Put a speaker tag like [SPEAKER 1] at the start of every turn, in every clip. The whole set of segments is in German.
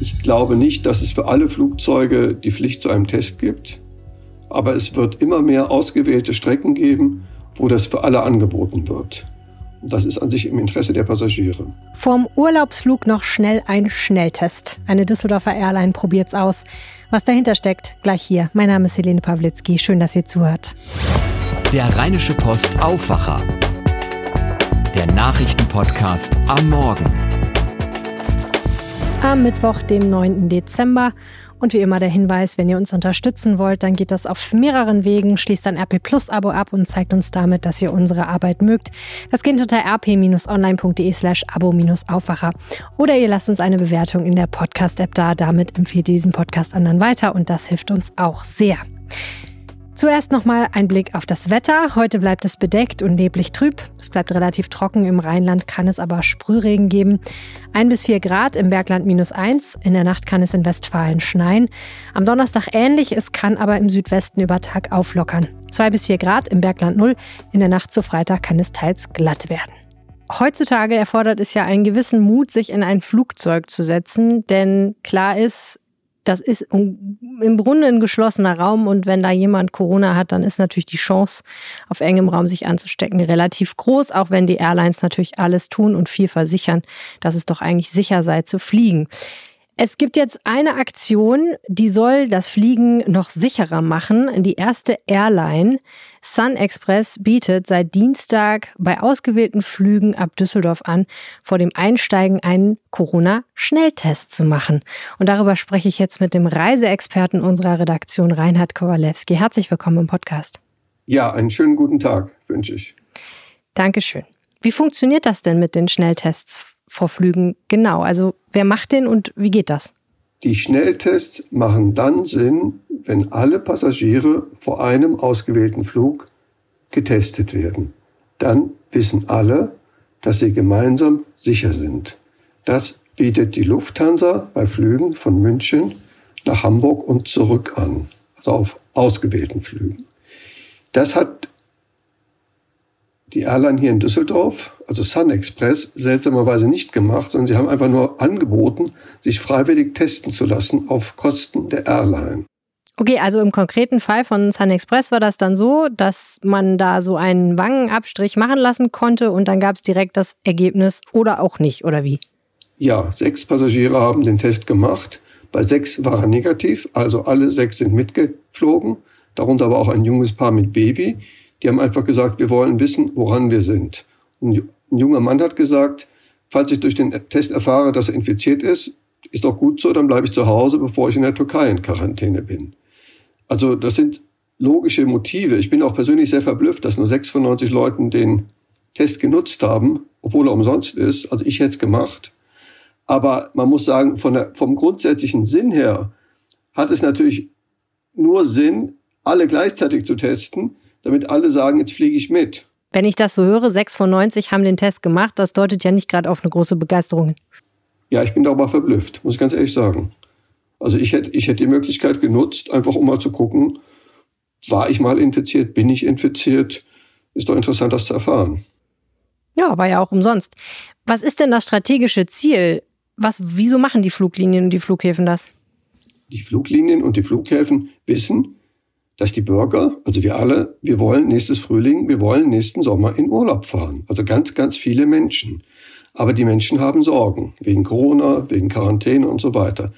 [SPEAKER 1] Ich glaube nicht, dass es für alle Flugzeuge die Pflicht zu einem Test gibt, aber es wird immer mehr ausgewählte Strecken geben, wo das für alle angeboten wird. Das ist an sich im Interesse der Passagiere.
[SPEAKER 2] Vorm Urlaubsflug noch schnell ein Schnelltest. Eine Düsseldorfer Airline probiert's aus. Was dahinter steckt, gleich hier. Mein Name ist Helene Pawlitzki. Schön, dass ihr zuhört.
[SPEAKER 3] Der Rheinische Post Aufwacher. Der Nachrichtenpodcast am Morgen.
[SPEAKER 2] Am Mittwoch, dem 9. Dezember. Und wie immer der Hinweis, wenn ihr uns unterstützen wollt, dann geht das auf mehreren Wegen. Schließt ein RP Plus Abo ab und zeigt uns damit, dass ihr unsere Arbeit mögt. Das geht unter rp-online.de slash abo-aufwacher. Oder ihr lasst uns eine Bewertung in der Podcast-App da. Damit empfehlt ihr diesen Podcast anderen weiter und das hilft uns auch sehr. Zuerst nochmal ein Blick auf das Wetter. Heute bleibt es bedeckt und neblig trüb. Es bleibt relativ trocken. Im Rheinland kann es aber Sprühregen geben. Ein bis vier Grad im Bergland minus eins. In der Nacht kann es in Westfalen schneien. Am Donnerstag ähnlich. Es kann aber im Südwesten über Tag auflockern. Zwei bis vier Grad im Bergland null. In der Nacht zu Freitag kann es teils glatt werden. Heutzutage erfordert es ja einen gewissen Mut, sich in ein Flugzeug zu setzen, denn klar ist, das ist im Grunde ein geschlossener Raum und wenn da jemand Corona hat, dann ist natürlich die Chance, auf engem Raum sich anzustecken, relativ groß, auch wenn die Airlines natürlich alles tun und viel versichern, dass es doch eigentlich sicher sei zu fliegen. Es gibt jetzt eine Aktion, die soll das Fliegen noch sicherer machen. Die erste Airline, Sun Express, bietet seit Dienstag bei ausgewählten Flügen ab Düsseldorf an, vor dem Einsteigen einen Corona-Schnelltest zu machen. Und darüber spreche ich jetzt mit dem Reiseexperten unserer Redaktion, Reinhard Kowalewski. Herzlich willkommen im Podcast.
[SPEAKER 1] Ja, einen schönen guten Tag wünsche ich.
[SPEAKER 2] Dankeschön. Wie funktioniert das denn mit den Schnelltests vor Flügen genau? Also wer macht den und wie geht das?
[SPEAKER 1] Die Schnelltests machen dann Sinn, wenn alle Passagiere vor einem ausgewählten Flug getestet werden. Dann wissen alle, dass sie gemeinsam sicher sind. Das bietet die Lufthansa bei Flügen von München nach Hamburg und zurück an, also auf ausgewählten Flügen. Das hat die Airline hier in Düsseldorf, also Sun Express, seltsamerweise nicht gemacht, sondern sie haben einfach nur angeboten, sich freiwillig testen zu lassen auf Kosten der Airline.
[SPEAKER 2] Okay, also im konkreten Fall von Sun Express war das dann so, dass man da so einen Wangenabstrich machen lassen konnte und dann gab es direkt das Ergebnis oder auch nicht, oder wie?
[SPEAKER 1] Ja, sechs Passagiere haben den Test gemacht. Bei sechs war er negativ, also alle sechs sind mitgeflogen. Darunter war auch ein junges Paar mit Baby. Die haben einfach gesagt, wir wollen wissen, woran wir sind. ein junger Mann hat gesagt, falls ich durch den Test erfahre, dass er infiziert ist, ist doch gut so, dann bleibe ich zu Hause, bevor ich in der Türkei in Quarantäne bin. Also das sind logische Motive. Ich bin auch persönlich sehr verblüfft, dass nur 6 von 90 Leuten den Test genutzt haben, obwohl er umsonst ist. Also ich hätte es gemacht. Aber man muss sagen, der, vom grundsätzlichen Sinn her hat es natürlich nur Sinn, alle gleichzeitig zu testen, damit alle sagen, jetzt fliege ich mit.
[SPEAKER 2] Wenn ich das so höre, 6 von 90 haben den Test gemacht, das deutet ja nicht gerade auf eine große Begeisterung hin.
[SPEAKER 1] Ja, ich bin darüber verblüfft, muss ich ganz ehrlich sagen. Also ich hätte, ich hätte die Möglichkeit genutzt, einfach um mal zu gucken, war ich mal infiziert, bin ich infiziert? Ist doch interessant, das zu erfahren.
[SPEAKER 2] Ja, war ja auch umsonst. Was ist denn das strategische Ziel? Was, wieso machen die Fluglinien und die Flughäfen das?
[SPEAKER 1] Die Fluglinien und die Flughäfen wissen, dass die Bürger, also wir alle, wir wollen nächstes Frühling, wir wollen nächsten Sommer in Urlaub fahren. Also ganz, ganz viele Menschen. Aber die Menschen haben Sorgen wegen Corona, wegen Quarantäne und so weiter.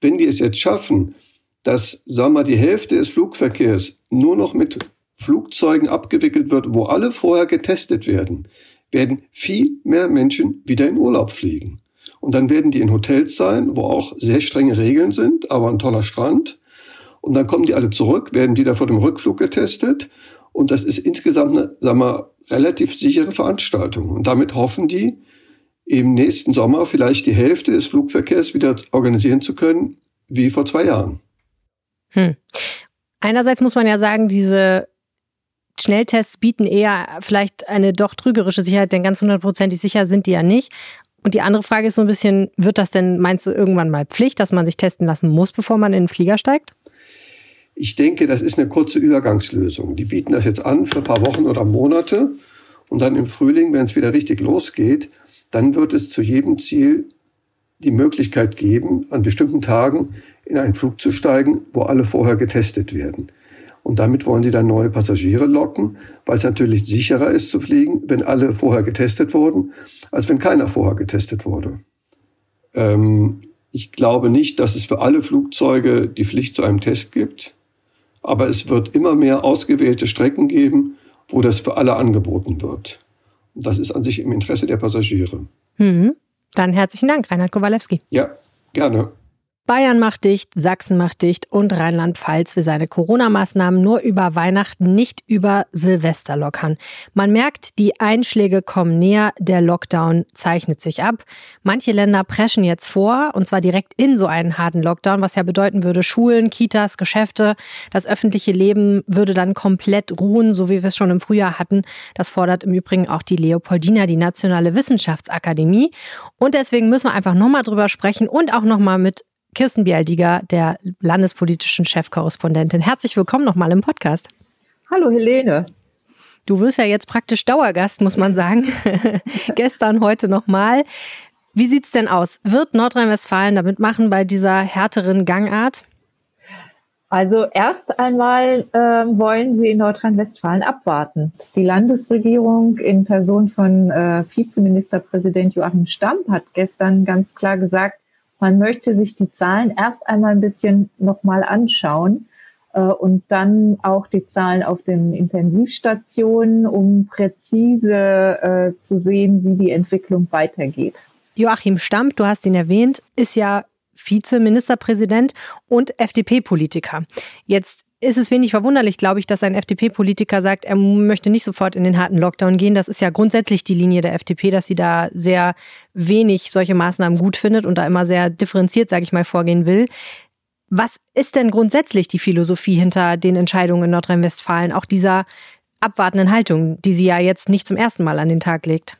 [SPEAKER 1] Wenn die es jetzt schaffen, dass, sagen wir mal, die Hälfte des Flugverkehrs nur noch mit Flugzeugen abgewickelt wird, wo alle vorher getestet werden, werden viel mehr Menschen wieder in Urlaub fliegen. Und dann werden die in Hotels sein, wo auch sehr strenge Regeln sind, aber ein toller Strand. Und dann kommen die alle zurück, werden wieder vor dem Rückflug getestet. Und das ist insgesamt eine, sagen wir, relativ sichere Veranstaltung. Und damit hoffen die, im nächsten Sommer vielleicht die Hälfte des Flugverkehrs wieder organisieren zu können, wie vor zwei Jahren.
[SPEAKER 2] Hm. Einerseits muss man ja sagen, diese Schnelltests bieten eher vielleicht eine doch trügerische Sicherheit, denn ganz hundertprozentig sicher sind die ja nicht. Und die andere Frage ist so ein bisschen, wird das denn, meinst du, irgendwann mal Pflicht, dass man sich testen lassen muss, bevor man in den Flieger steigt?
[SPEAKER 1] Ich denke, das ist eine kurze Übergangslösung. Die bieten das jetzt an für ein paar Wochen oder Monate. Und dann im Frühling, wenn es wieder richtig losgeht, dann wird es zu jedem Ziel die Möglichkeit geben, an bestimmten Tagen in einen Flug zu steigen, wo alle vorher getestet werden. Und damit wollen sie dann neue Passagiere locken, weil es natürlich sicherer ist zu fliegen, wenn alle vorher getestet wurden, als wenn keiner vorher getestet wurde. Ähm, ich glaube nicht, dass es für alle Flugzeuge die Pflicht zu einem Test gibt, aber es wird immer mehr ausgewählte Strecken geben, wo das für alle angeboten wird. Und das ist an sich im Interesse der Passagiere.
[SPEAKER 2] Mhm. Dann herzlichen Dank, Reinhard Kowalewski.
[SPEAKER 1] Ja, gerne.
[SPEAKER 2] Bayern macht dicht, Sachsen macht dicht und Rheinland-Pfalz will seine Corona-Maßnahmen nur über Weihnachten, nicht über Silvester lockern. Man merkt, die Einschläge kommen näher, der Lockdown zeichnet sich ab. Manche Länder preschen jetzt vor, und zwar direkt in so einen harten Lockdown, was ja bedeuten würde, Schulen, Kitas, Geschäfte, das öffentliche Leben würde dann komplett ruhen, so wie wir es schon im Frühjahr hatten. Das fordert im Übrigen auch die Leopoldina, die Nationale Wissenschaftsakademie. Und deswegen müssen wir einfach nochmal drüber sprechen und auch nochmal mit Kirsten Bialdiger, der landespolitischen Chefkorrespondentin. Herzlich willkommen nochmal im Podcast.
[SPEAKER 4] Hallo Helene.
[SPEAKER 2] Du wirst ja jetzt praktisch Dauergast, muss man sagen. Gestern, heute nochmal. Wie sieht's denn aus? Wird Nordrhein-Westfalen damit machen bei dieser härteren Gangart?
[SPEAKER 4] Also erst einmal äh, wollen sie in Nordrhein-Westfalen abwarten. Die Landesregierung in Person von äh, Vizeministerpräsident Joachim Stamp hat gestern ganz klar gesagt, man möchte sich die Zahlen erst einmal ein bisschen nochmal anschauen äh, und dann auch die Zahlen auf den Intensivstationen, um präzise äh, zu sehen, wie die Entwicklung weitergeht.
[SPEAKER 2] Joachim Stamp, du hast ihn erwähnt, ist ja Vizeministerpräsident und FDP-Politiker. Jetzt ist es wenig verwunderlich, glaube ich, dass ein FDP-Politiker sagt, er möchte nicht sofort in den harten Lockdown gehen. Das ist ja grundsätzlich die Linie der FDP, dass sie da sehr wenig solche Maßnahmen gut findet und da immer sehr differenziert, sage ich mal, vorgehen will. Was ist denn grundsätzlich die Philosophie hinter den Entscheidungen in Nordrhein-Westfalen, auch dieser abwartenden Haltung, die sie ja jetzt nicht zum ersten Mal an den Tag legt?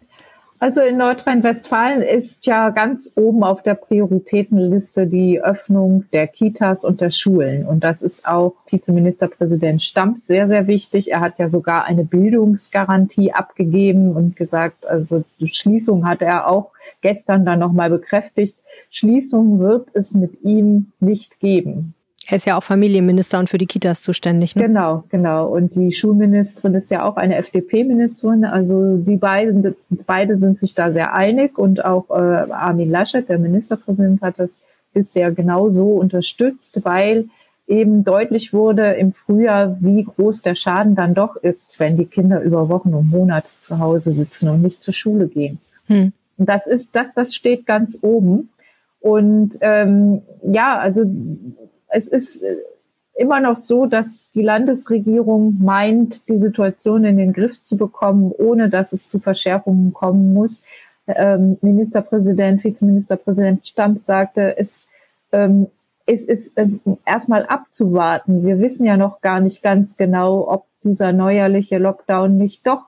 [SPEAKER 4] Also in Nordrhein-Westfalen ist ja ganz oben auf der Prioritätenliste die Öffnung der Kitas und der Schulen. Und das ist auch Vizeministerpräsident Stamp sehr, sehr wichtig. Er hat ja sogar eine Bildungsgarantie abgegeben und gesagt, also Schließung hat er auch gestern dann nochmal bekräftigt. Schließung wird es mit ihm nicht geben.
[SPEAKER 2] Er ist ja auch Familienminister und für die Kitas zuständig. Ne?
[SPEAKER 4] Genau, genau. Und die Schulministerin ist ja auch eine FDP-Ministerin. Also die beiden, beide sind sich da sehr einig und auch äh, Armin Laschet, der Ministerpräsident, hat das bisher genauso unterstützt, weil eben deutlich wurde im Frühjahr, wie groß der Schaden dann doch ist, wenn die Kinder über Wochen und Monate zu Hause sitzen und nicht zur Schule gehen. Hm. Und das ist, das, das steht ganz oben. Und ähm, ja, also es ist äh, immer noch so, dass die Landesregierung meint, die Situation in den Griff zu bekommen, ohne dass es zu Verschärfungen kommen muss. Ähm, Ministerpräsident, Vizeministerpräsident Stamp sagte, es, ähm, es ist äh, erstmal abzuwarten. Wir wissen ja noch gar nicht ganz genau, ob dieser neuerliche Lockdown nicht doch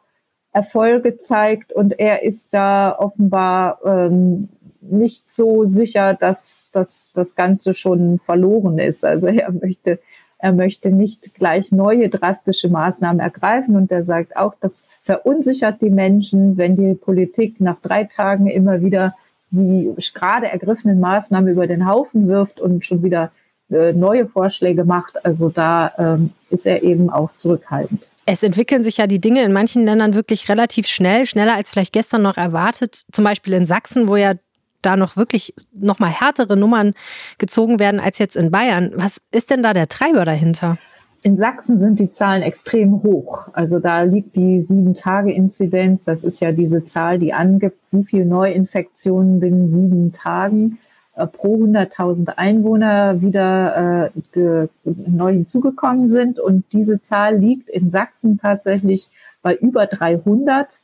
[SPEAKER 4] Erfolge zeigt und er ist da offenbar ähm, nicht so sicher, dass, dass das Ganze schon verloren ist. Also er möchte, er möchte nicht gleich neue drastische Maßnahmen ergreifen und er sagt auch, das verunsichert die Menschen, wenn die Politik nach drei Tagen immer wieder die gerade ergriffenen Maßnahmen über den Haufen wirft und schon wieder äh, neue Vorschläge macht. Also da ähm, ist er eben auch zurückhaltend.
[SPEAKER 2] Es entwickeln sich ja die Dinge in manchen Ländern wirklich relativ schnell, schneller als vielleicht gestern noch erwartet. Zum Beispiel in Sachsen, wo ja da noch wirklich noch mal härtere Nummern gezogen werden als jetzt in Bayern. Was ist denn da der Treiber dahinter?
[SPEAKER 4] In Sachsen sind die Zahlen extrem hoch. Also da liegt die Sieben-Tage-Inzidenz. Das ist ja diese Zahl, die angibt, wie viele Neuinfektionen binnen sieben Tagen äh, pro 100.000 Einwohner wieder äh, neu hinzugekommen sind. Und diese Zahl liegt in Sachsen tatsächlich bei über 300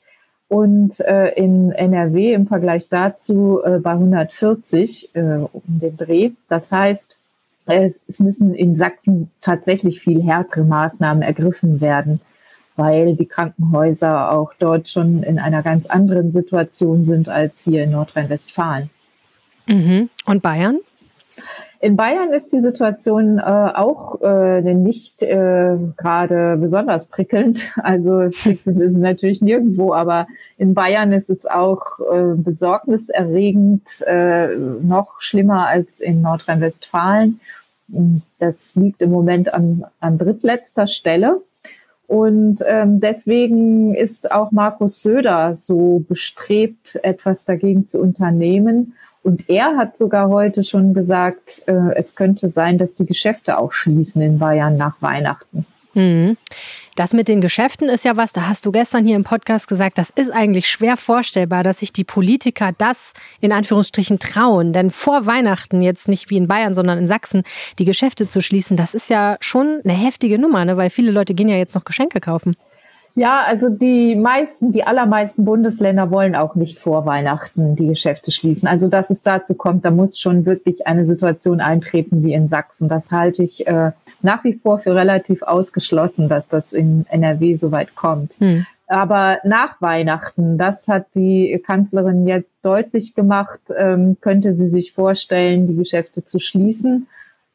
[SPEAKER 4] und äh, in NRW im Vergleich dazu äh, bei 140 äh, um den Dreh. Das heißt, es, es müssen in Sachsen tatsächlich viel härtere Maßnahmen ergriffen werden, weil die Krankenhäuser auch dort schon in einer ganz anderen Situation sind als hier in Nordrhein-Westfalen.
[SPEAKER 2] Mhm. Und Bayern?
[SPEAKER 4] In Bayern ist die Situation äh, auch äh, nicht äh, gerade besonders prickelnd. Also prickelnd ist es natürlich nirgendwo, aber in Bayern ist es auch äh, besorgniserregend, äh, noch schlimmer als in Nordrhein-Westfalen. Das liegt im Moment an, an drittletzter Stelle. Und ähm, deswegen ist auch Markus Söder so bestrebt, etwas dagegen zu unternehmen. Und er hat sogar heute schon gesagt, äh, es könnte sein, dass die Geschäfte auch schließen in Bayern nach Weihnachten.
[SPEAKER 2] Mhm. Das mit den Geschäften ist ja was, da hast du gestern hier im Podcast gesagt, das ist eigentlich schwer vorstellbar, dass sich die Politiker das in Anführungsstrichen trauen. Denn vor Weihnachten, jetzt nicht wie in Bayern, sondern in Sachsen, die Geschäfte zu schließen, das ist ja schon eine heftige Nummer, ne? weil viele Leute gehen ja jetzt noch Geschenke kaufen.
[SPEAKER 4] Ja, also die meisten, die allermeisten Bundesländer wollen auch nicht vor Weihnachten die Geschäfte schließen. Also dass es dazu kommt, da muss schon wirklich eine Situation eintreten wie in Sachsen. Das halte ich äh, nach wie vor für relativ ausgeschlossen, dass das in NRW so weit kommt. Hm. Aber nach Weihnachten, das hat die Kanzlerin jetzt deutlich gemacht, ähm, könnte sie sich vorstellen, die Geschäfte zu schließen,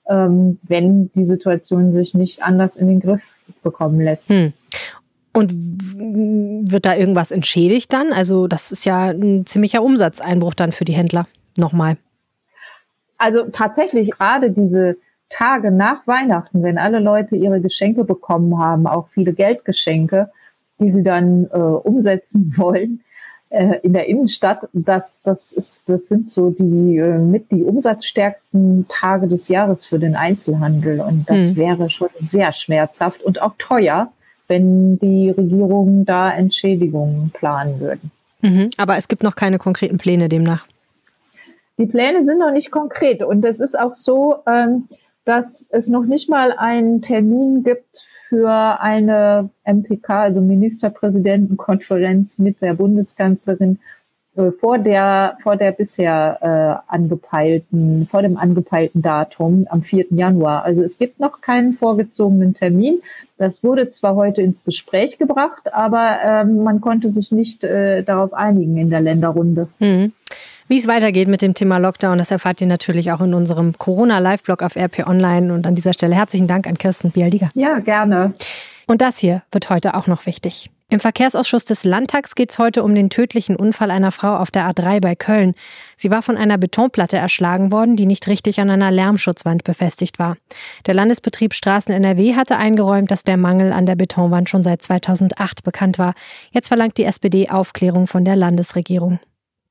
[SPEAKER 4] ähm, wenn die Situation sich nicht anders in den Griff bekommen lässt. Hm.
[SPEAKER 2] Und wird da irgendwas entschädigt dann? Also das ist ja ein ziemlicher Umsatzeinbruch dann für die Händler. Nochmal.
[SPEAKER 4] Also tatsächlich gerade diese Tage nach Weihnachten, wenn alle Leute ihre Geschenke bekommen haben, auch viele Geldgeschenke, die sie dann äh, umsetzen wollen äh, in der Innenstadt, das, das, ist, das sind so die äh, mit die umsatzstärksten Tage des Jahres für den Einzelhandel. Und das hm. wäre schon sehr schmerzhaft und auch teuer wenn die Regierungen da Entschädigungen planen würden.
[SPEAKER 2] Mhm, aber es gibt noch keine konkreten Pläne demnach.
[SPEAKER 4] Die Pläne sind noch nicht konkret und es ist auch so, ähm, dass es noch nicht mal einen Termin gibt für eine MPK, also Ministerpräsidentenkonferenz mit der Bundeskanzlerin vor der, vor der bisher äh, angepeilten, vor dem angepeilten Datum am 4. Januar. Also es gibt noch keinen vorgezogenen Termin. Das wurde zwar heute ins Gespräch gebracht, aber ähm, man konnte sich nicht äh, darauf einigen in der Länderrunde.
[SPEAKER 2] Mhm. Wie es weitergeht mit dem Thema Lockdown, das erfahrt ihr natürlich auch in unserem Corona-Live-Blog auf RP Online. Und an dieser Stelle herzlichen Dank an Kirsten Bialdiger.
[SPEAKER 4] Ja, gerne.
[SPEAKER 2] Und das hier wird heute auch noch wichtig. Im Verkehrsausschuss des Landtags geht es heute um den tödlichen Unfall einer Frau auf der A3 bei Köln. Sie war von einer Betonplatte erschlagen worden, die nicht richtig an einer Lärmschutzwand befestigt war. Der Landesbetrieb Straßen NRW hatte eingeräumt, dass der Mangel an der Betonwand schon seit 2008 bekannt war. Jetzt verlangt die SPD Aufklärung von der Landesregierung.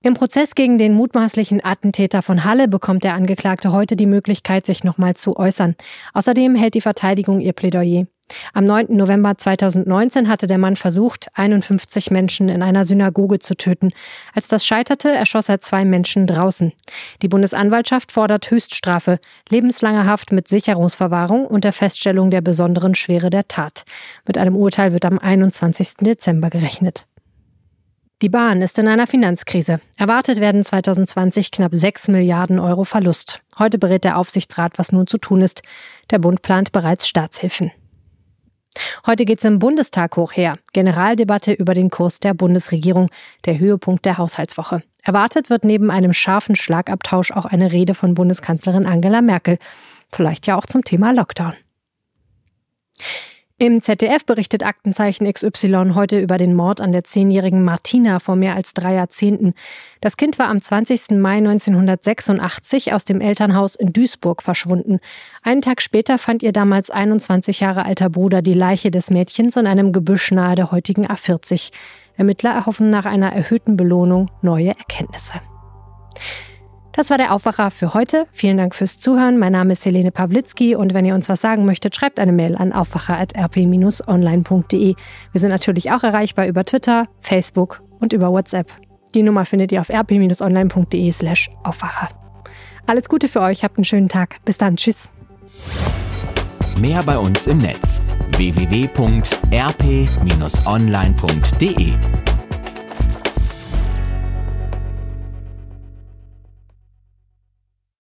[SPEAKER 2] Im Prozess gegen den mutmaßlichen Attentäter von Halle bekommt der Angeklagte heute die Möglichkeit, sich nochmal zu äußern. Außerdem hält die Verteidigung ihr Plädoyer. Am 9. November 2019 hatte der Mann versucht, 51 Menschen in einer Synagoge zu töten. Als das scheiterte, erschoss er zwei Menschen draußen. Die Bundesanwaltschaft fordert Höchststrafe, lebenslange Haft mit Sicherungsverwahrung und der Feststellung der besonderen Schwere der Tat. Mit einem Urteil wird am 21. Dezember gerechnet. Die Bahn ist in einer Finanzkrise. Erwartet werden 2020 knapp 6 Milliarden Euro Verlust. Heute berät der Aufsichtsrat, was nun zu tun ist. Der Bund plant bereits Staatshilfen. Heute geht es im Bundestag hoch her. Generaldebatte über den Kurs der Bundesregierung, der Höhepunkt der Haushaltswoche. Erwartet wird neben einem scharfen Schlagabtausch auch eine Rede von Bundeskanzlerin Angela Merkel. Vielleicht ja auch zum Thema Lockdown. Im ZDF berichtet Aktenzeichen XY heute über den Mord an der zehnjährigen Martina vor mehr als drei Jahrzehnten. Das Kind war am 20. Mai 1986 aus dem Elternhaus in Duisburg verschwunden. Einen Tag später fand ihr damals 21 Jahre alter Bruder die Leiche des Mädchens in einem Gebüsch nahe der heutigen A40. Ermittler erhoffen nach einer erhöhten Belohnung neue Erkenntnisse. Das war der Aufwacher für heute. Vielen Dank fürs Zuhören. Mein Name ist Helene Pawlitzki und wenn ihr uns was sagen möchtet, schreibt eine Mail an aufwacher.rp-online.de. Wir sind natürlich auch erreichbar über Twitter, Facebook und über WhatsApp. Die Nummer findet ihr auf rp-online.de slash Aufwacher. Alles Gute für euch, habt einen schönen Tag. Bis dann, tschüss.
[SPEAKER 3] Mehr bei uns im Netz www.rp-online.de